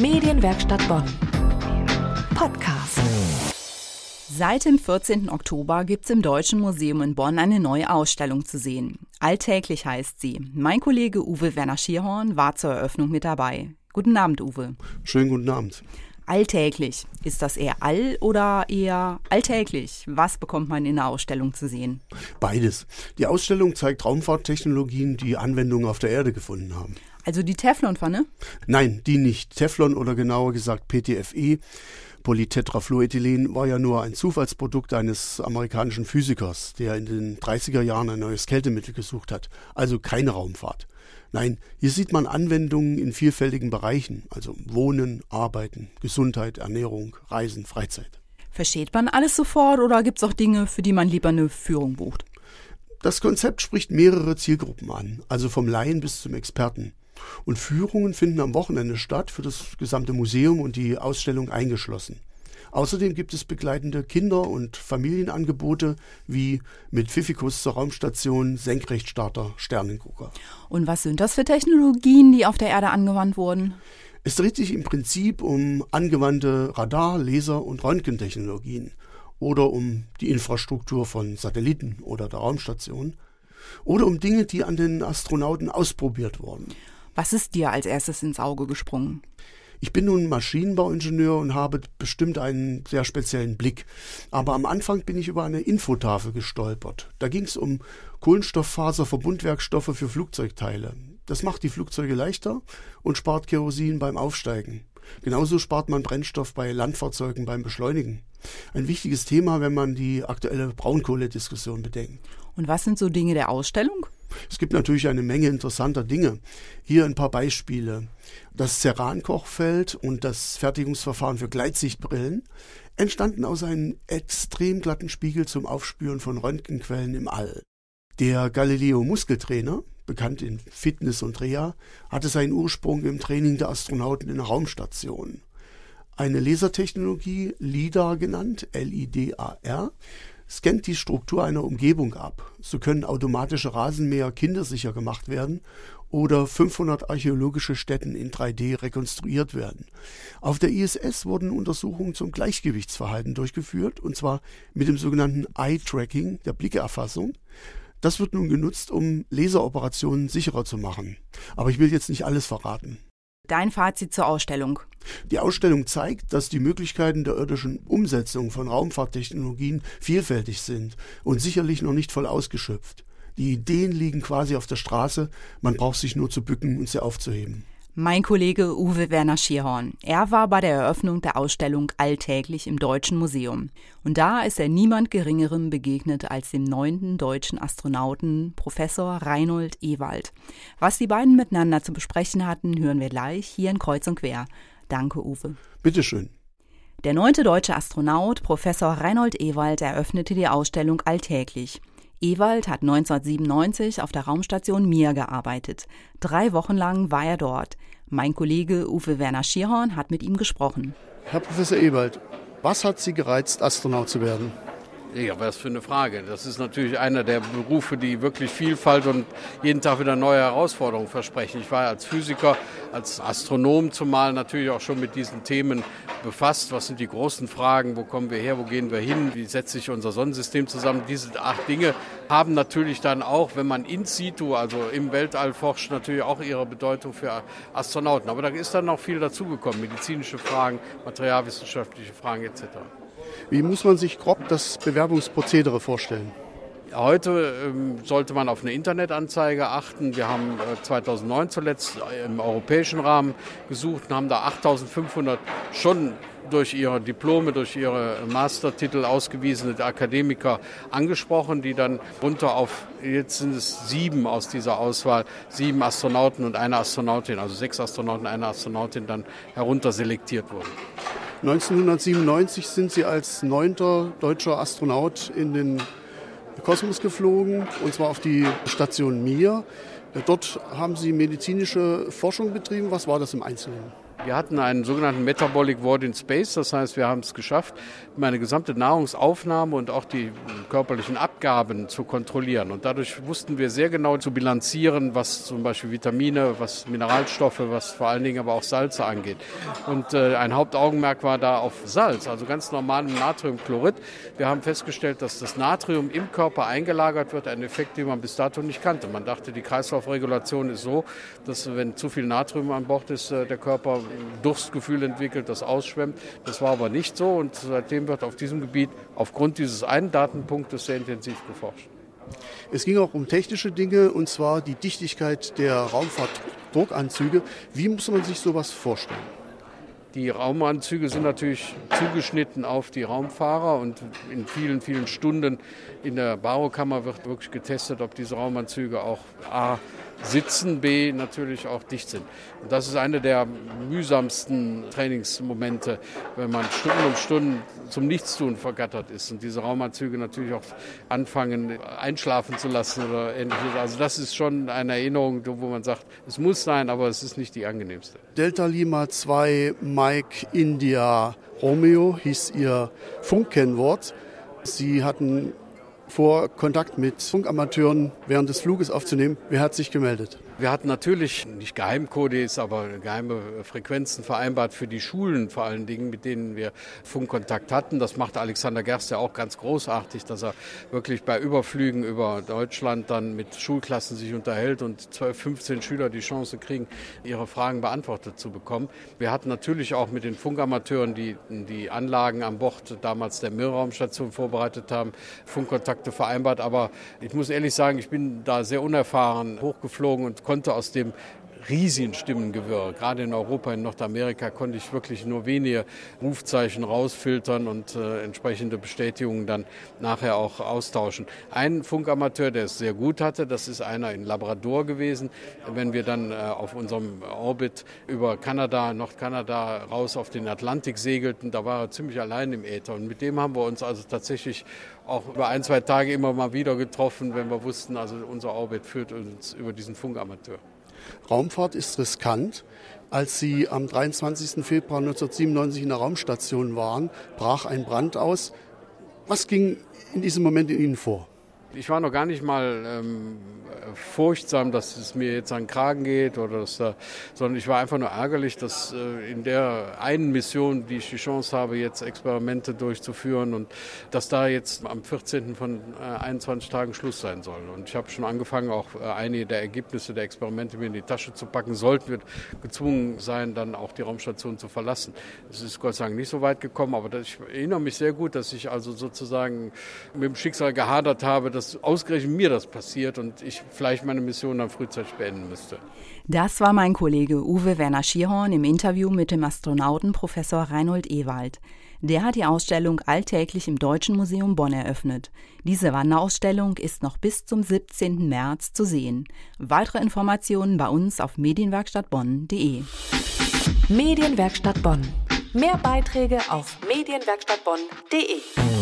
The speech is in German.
Medienwerkstatt Bonn. Podcast. Seit dem 14. Oktober gibt es im Deutschen Museum in Bonn eine neue Ausstellung zu sehen. Alltäglich heißt sie. Mein Kollege Uwe Werner Schierhorn war zur Eröffnung mit dabei. Guten Abend, Uwe. Schönen guten Abend. Alltäglich. Ist das eher all oder eher alltäglich? Was bekommt man in der Ausstellung zu sehen? Beides. Die Ausstellung zeigt Raumfahrttechnologien, die Anwendungen auf der Erde gefunden haben. Also die Teflonpfanne? Nein, die nicht. Teflon oder genauer gesagt PTFE. Polytetrafluorethylen war ja nur ein Zufallsprodukt eines amerikanischen Physikers, der in den 30er Jahren ein neues Kältemittel gesucht hat. Also keine Raumfahrt. Nein, hier sieht man Anwendungen in vielfältigen Bereichen, also Wohnen, Arbeiten, Gesundheit, Ernährung, Reisen, Freizeit. Versteht man alles sofort oder gibt es auch Dinge, für die man lieber eine Führung bucht? Das Konzept spricht mehrere Zielgruppen an, also vom Laien bis zum Experten. Und Führungen finden am Wochenende statt, für das gesamte Museum und die Ausstellung eingeschlossen. Außerdem gibt es begleitende Kinder- und Familienangebote wie mit Pfiffikus zur Raumstation, Senkrechtstarter, Sternengucker. Und was sind das für Technologien, die auf der Erde angewandt wurden? Es dreht sich im Prinzip um angewandte Radar-, Laser- und Röntgentechnologien oder um die Infrastruktur von Satelliten oder der Raumstation oder um Dinge, die an den Astronauten ausprobiert wurden. Was ist dir als erstes ins Auge gesprungen? Ich bin nun Maschinenbauingenieur und habe bestimmt einen sehr speziellen Blick. Aber am Anfang bin ich über eine Infotafel gestolpert. Da ging es um Kohlenstofffaserverbundwerkstoffe für Flugzeugteile. Das macht die Flugzeuge leichter und spart Kerosin beim Aufsteigen. Genauso spart man Brennstoff bei Landfahrzeugen beim Beschleunigen. Ein wichtiges Thema, wenn man die aktuelle Braunkohlediskussion bedenkt. Und was sind so Dinge der Ausstellung? Es gibt natürlich eine Menge interessanter Dinge. Hier ein paar Beispiele. Das Ceran-Kochfeld und das Fertigungsverfahren für Gleitsichtbrillen entstanden aus einem extrem glatten Spiegel zum Aufspüren von Röntgenquellen im All. Der Galileo Muskeltrainer, bekannt in Fitness und Reha, hatte seinen Ursprung im Training der Astronauten in der Raumstation. Eine Lasertechnologie, LIDAR genannt, L-I-D-A-R, scannt die Struktur einer Umgebung ab. So können automatische Rasenmäher kindersicher gemacht werden oder 500 archäologische Stätten in 3D rekonstruiert werden. Auf der ISS wurden Untersuchungen zum Gleichgewichtsverhalten durchgeführt, und zwar mit dem sogenannten Eye-Tracking, der Blickerfassung. Das wird nun genutzt, um Laseroperationen sicherer zu machen. Aber ich will jetzt nicht alles verraten. Dein Fazit zur Ausstellung. Die Ausstellung zeigt, dass die Möglichkeiten der irdischen Umsetzung von Raumfahrttechnologien vielfältig sind und sicherlich noch nicht voll ausgeschöpft. Die Ideen liegen quasi auf der Straße, man braucht sich nur zu bücken und sie aufzuheben. Mein Kollege Uwe Werner Schierhorn. Er war bei der Eröffnung der Ausstellung Alltäglich im Deutschen Museum. Und da ist er niemand Geringerem begegnet als dem neunten deutschen Astronauten Professor Reinhold Ewald. Was die beiden miteinander zu besprechen hatten, hören wir gleich hier in Kreuz und Quer. Danke, Uwe. Bitteschön. Der neunte deutsche Astronaut Professor Reinhold Ewald eröffnete die Ausstellung Alltäglich. Ewald hat 1997 auf der Raumstation Mir gearbeitet. Drei Wochen lang war er dort. Mein Kollege Uwe Werner Schierhorn hat mit ihm gesprochen. Herr Professor Ewald, was hat Sie gereizt, Astronaut zu werden? Ja, was für eine Frage. Das ist natürlich einer der Berufe, die wirklich Vielfalt und jeden Tag wieder neue Herausforderungen versprechen. Ich war als Physiker, als Astronom zumal natürlich auch schon mit diesen Themen befasst. Was sind die großen Fragen? Wo kommen wir her? Wo gehen wir hin? Wie setzt sich unser Sonnensystem zusammen? Diese acht Dinge haben natürlich dann auch, wenn man in situ, also im Weltall forscht, natürlich auch ihre Bedeutung für Astronauten. Aber da ist dann noch viel dazugekommen. Medizinische Fragen, materialwissenschaftliche Fragen etc. Wie muss man sich grob das Bewerbungsprozedere vorstellen? Heute ähm, sollte man auf eine Internetanzeige achten. Wir haben äh, 2009 zuletzt im europäischen Rahmen gesucht und haben da 8500 schon durch ihre Diplome, durch ihre Mastertitel ausgewiesene Akademiker angesprochen, die dann runter auf, jetzt sind es sieben aus dieser Auswahl, sieben Astronauten und eine Astronautin, also sechs Astronauten, eine Astronautin dann herunter selektiert wurden. 1997 sind Sie als neunter deutscher Astronaut in den Kosmos geflogen, und zwar auf die Station Mir. Dort haben Sie medizinische Forschung betrieben. Was war das im Einzelnen? Wir hatten einen sogenannten Metabolic Ward in Space, das heißt, wir haben es geschafft, meine gesamte Nahrungsaufnahme und auch die körperlichen Abgaben zu kontrollieren. Und dadurch wussten wir sehr genau zu bilanzieren, was zum Beispiel Vitamine, was Mineralstoffe, was vor allen Dingen aber auch Salze angeht. Und äh, ein Hauptaugenmerk war da auf Salz, also ganz normalem Natriumchlorid. Wir haben festgestellt, dass das Natrium im Körper eingelagert wird, ein Effekt, den man bis dato nicht kannte. Man dachte, die Kreislaufregulation ist so, dass wenn zu viel Natrium an Bord ist, äh, der Körper Durstgefühl entwickelt, das ausschwemmt. Das war aber nicht so und seitdem wird auf diesem Gebiet aufgrund dieses einen Datenpunktes sehr intensiv geforscht. Es ging auch um technische Dinge und zwar die Dichtigkeit der Raumfahrtdruckanzüge. Wie muss man sich sowas vorstellen? Die Raumanzüge sind natürlich zugeschnitten auf die Raumfahrer und in vielen, vielen Stunden in der Barokammer wird wirklich getestet, ob diese Raumanzüge auch A sitzen, B natürlich auch dicht sind. Und das ist eine der mühsamsten Trainingsmomente, wenn man Stunden um Stunden zum Nichtstun vergattert ist und diese Raumanzüge natürlich auch anfangen einschlafen zu lassen oder ähnliches. Also das ist schon eine Erinnerung, wo man sagt, es muss sein, aber es ist nicht die angenehmste. Delta Lima 2 Mike India Romeo hieß ihr Funkkennwort. Sie hatten vor, Kontakt mit Funkamateuren während des Fluges aufzunehmen. Wer hat sich gemeldet? Wir hatten natürlich nicht Geheimcodes, aber geheime Frequenzen vereinbart für die Schulen vor allen Dingen, mit denen wir Funkkontakt hatten. Das macht Alexander Gerst ja auch ganz großartig, dass er wirklich bei Überflügen über Deutschland dann mit Schulklassen sich unterhält und 12, 15 Schüler die Chance kriegen, ihre Fragen beantwortet zu bekommen. Wir hatten natürlich auch mit den Funkamateuren, die die Anlagen an Bord damals der Milraumstation vorbereitet haben, Funkkontakte vereinbart. Aber ich muss ehrlich sagen, ich bin da sehr unerfahren hochgeflogen und konnte aus dem riesigen Stimmengewirr. Gerade in Europa, in Nordamerika konnte ich wirklich nur wenige Rufzeichen rausfiltern und äh, entsprechende Bestätigungen dann nachher auch austauschen. Ein Funkamateur, der es sehr gut hatte, das ist einer in Labrador gewesen. Wenn wir dann äh, auf unserem Orbit über Kanada, Nordkanada raus auf den Atlantik segelten, da war er ziemlich allein im Äther. Und mit dem haben wir uns also tatsächlich auch über ein, zwei Tage immer mal wieder getroffen, wenn wir wussten, also unser Orbit führt uns über diesen Funkamateur. Raumfahrt ist riskant. Als Sie am 23. Februar 1997 in der Raumstation waren, brach ein Brand aus. Was ging in diesem Moment in Ihnen vor? Ich war noch gar nicht mal ähm, furchtsam, dass es mir jetzt an den Kragen geht oder dass da, sondern ich war einfach nur ärgerlich, dass äh, in der einen Mission, die ich die Chance habe, jetzt Experimente durchzuführen und dass da jetzt am 14. von äh, 21 Tagen Schluss sein soll. Und ich habe schon angefangen, auch äh, einige der Ergebnisse der Experimente mir in die Tasche zu packen. Sollten wir gezwungen sein, dann auch die Raumstation zu verlassen. Es ist Gott sei Dank nicht so weit gekommen, aber ich erinnere mich sehr gut, dass ich also sozusagen mit dem Schicksal gehadert habe, dass ausgerechnet mir das passiert und ich vielleicht meine Mission dann frühzeitig beenden müsste. Das war mein Kollege Uwe Werner Schierhorn im Interview mit dem Astronauten Professor Reinhold Ewald. Der hat die Ausstellung alltäglich im Deutschen Museum Bonn eröffnet. Diese Wanderausstellung ist noch bis zum 17. März zu sehen. Weitere Informationen bei uns auf medienwerkstattbonn.de. Medienwerkstatt Bonn. Mehr Beiträge auf medienwerkstattbonn.de.